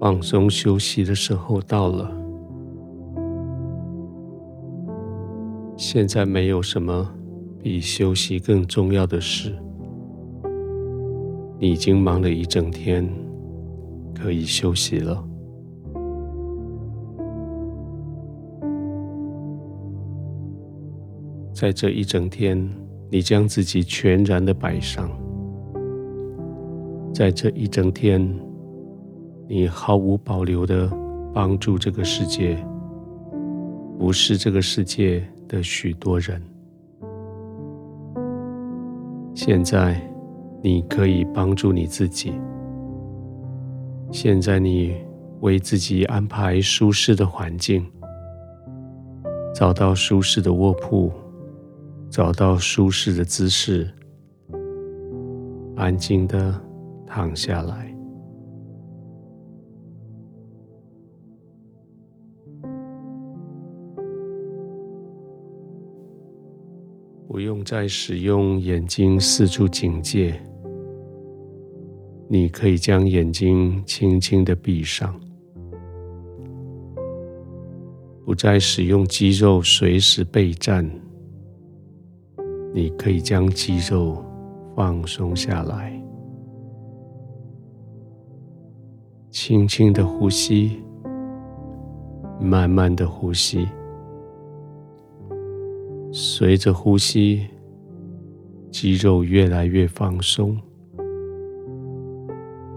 放松休息的时候到了。现在没有什么比休息更重要的事。你已经忙了一整天，可以休息了。在这一整天，你将自己全然的摆上。在这一整天，你毫无保留的帮助这个世界，不是这个世界的许多人。现在，你可以帮助你自己。现在，你为自己安排舒适的环境，找到舒适的卧铺，找到舒适的姿势，安静的躺下来。不用再使用眼睛四处警戒，你可以将眼睛轻轻的闭上，不再使用肌肉随时备战，你可以将肌肉放松下来，轻轻的呼吸，慢慢的呼吸。随着呼吸，肌肉越来越放松。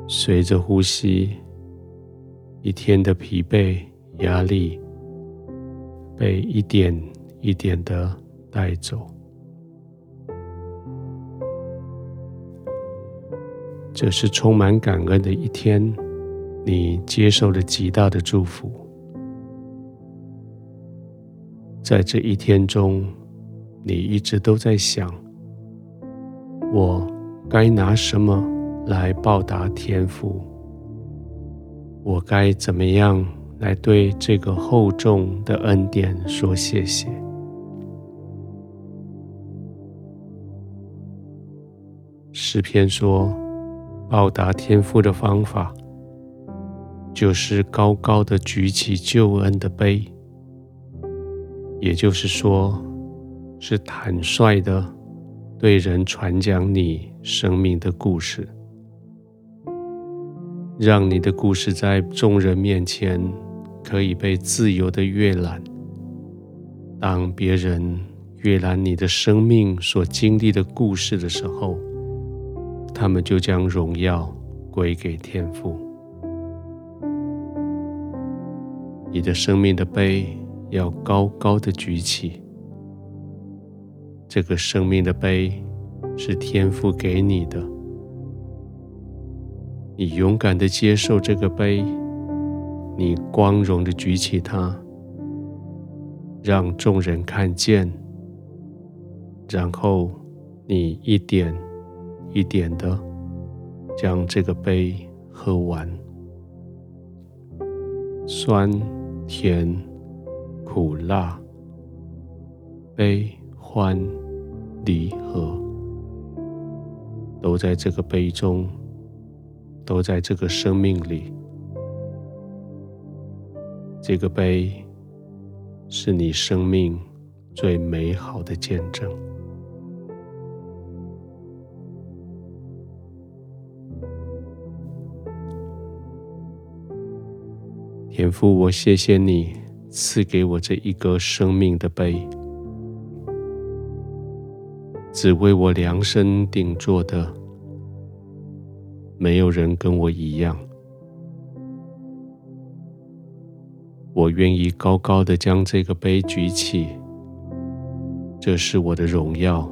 随着呼吸，一天的疲惫、压力被一点一点的带走。这是充满感恩的一天，你接受了极大的祝福。在这一天中，你一直都在想，我该拿什么来报答天父？我该怎么样来对这个厚重的恩典说谢谢？诗篇说，报答天父的方法，就是高高的举起救恩的杯，也就是说。是坦率的对人传讲你生命的故事，让你的故事在众人面前可以被自由的阅览。当别人阅览你的生命所经历的故事的时候，他们就将荣耀归给天父。你的生命的杯要高高的举起。这个生命的杯是天父给你的，你勇敢的接受这个杯，你光荣的举起它，让众人看见，然后你一点一点的将这个杯喝完，酸、甜、苦、辣，悲、欢。离合都在这个杯中，都在这个生命里。这个杯是你生命最美好的见证。天父，我谢谢你赐给我这一个生命的杯。只为我量身定做的，没有人跟我一样。我愿意高高的将这个杯举起，这是我的荣耀，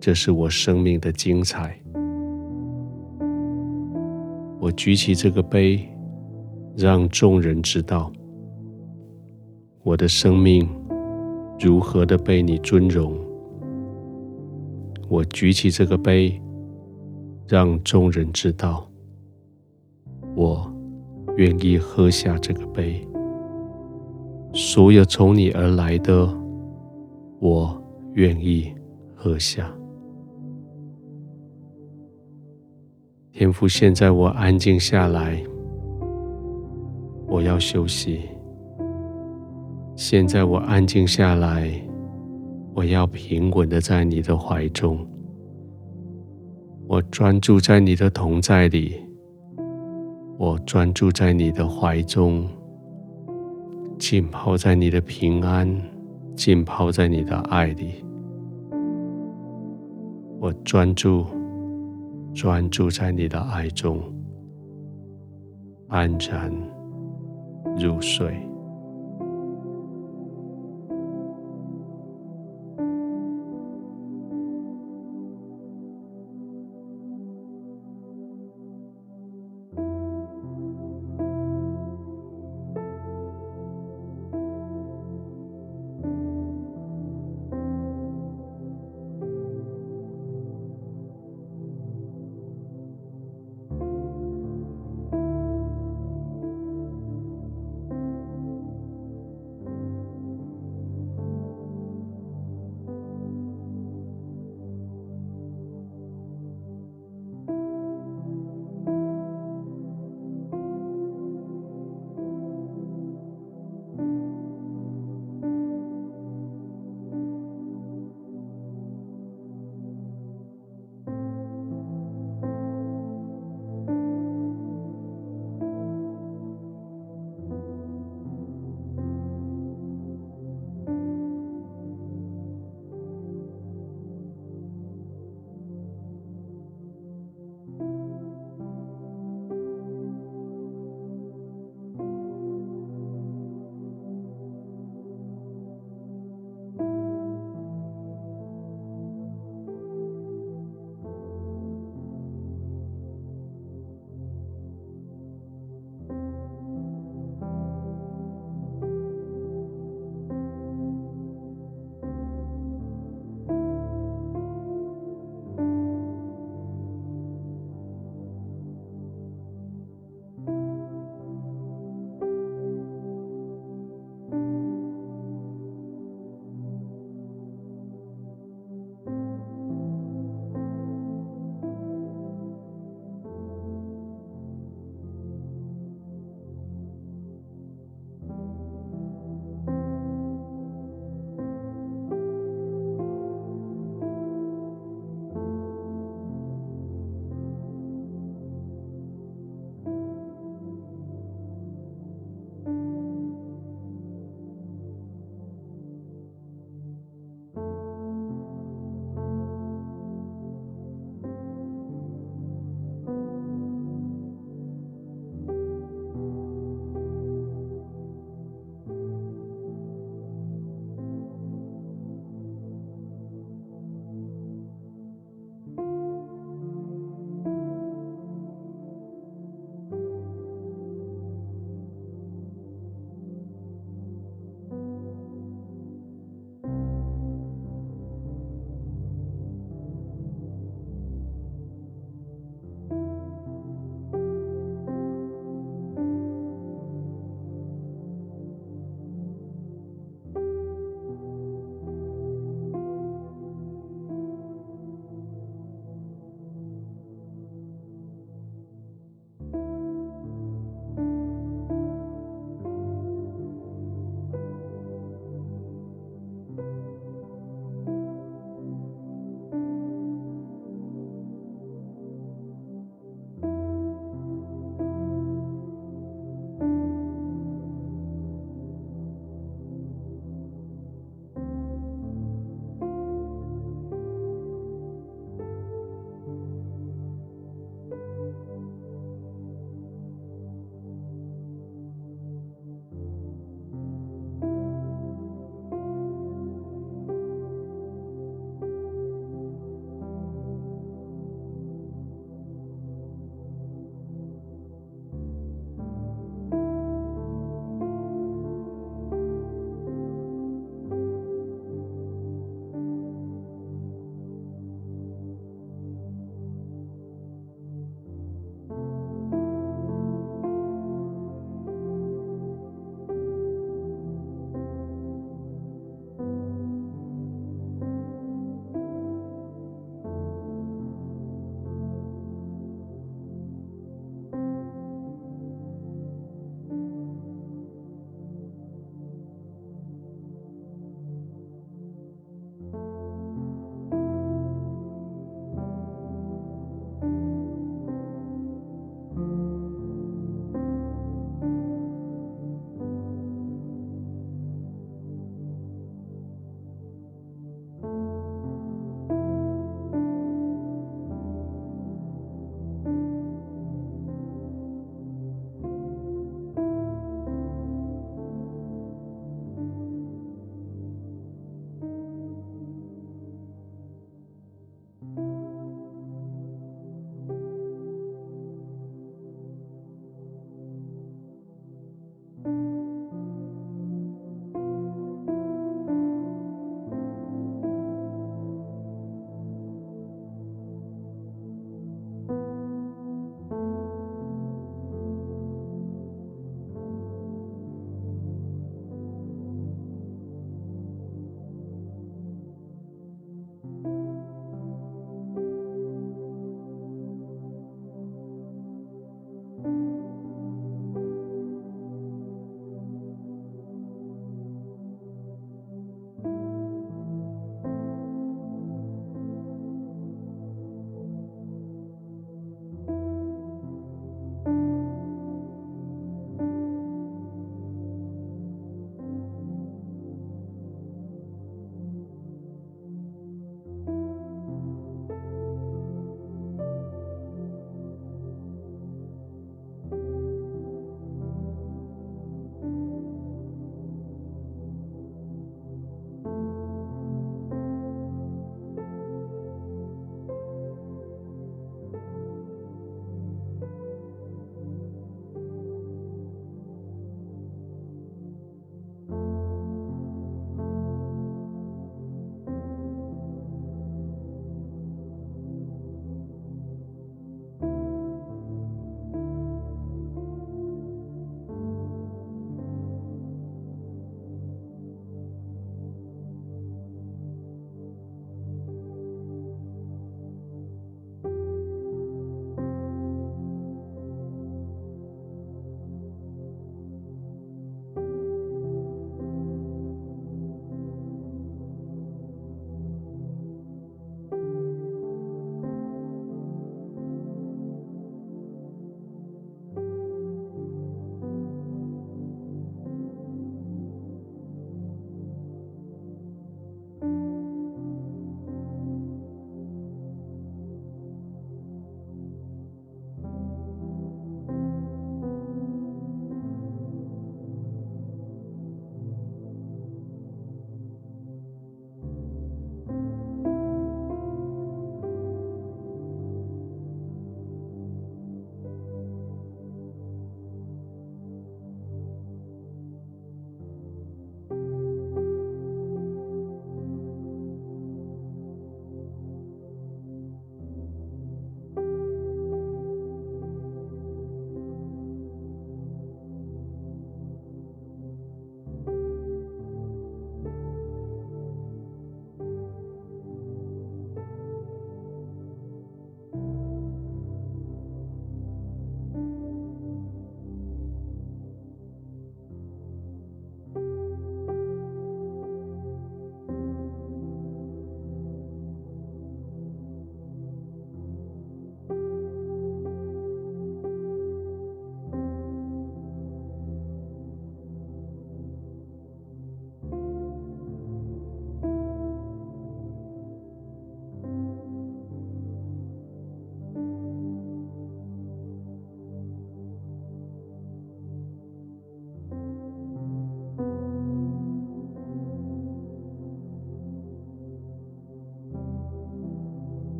这是我生命的精彩。我举起这个杯，让众人知道我的生命如何的被你尊荣。我举起这个杯，让众人知道，我愿意喝下这个杯。所有从你而来的，我愿意喝下。天父，现在我安静下来，我要休息。现在我安静下来，我要平稳的在你的怀中。我专注在你的同在里，我专注在你的怀中，浸泡在你的平安，浸泡在你的爱里。我专注，专注在你的爱中，安然入睡。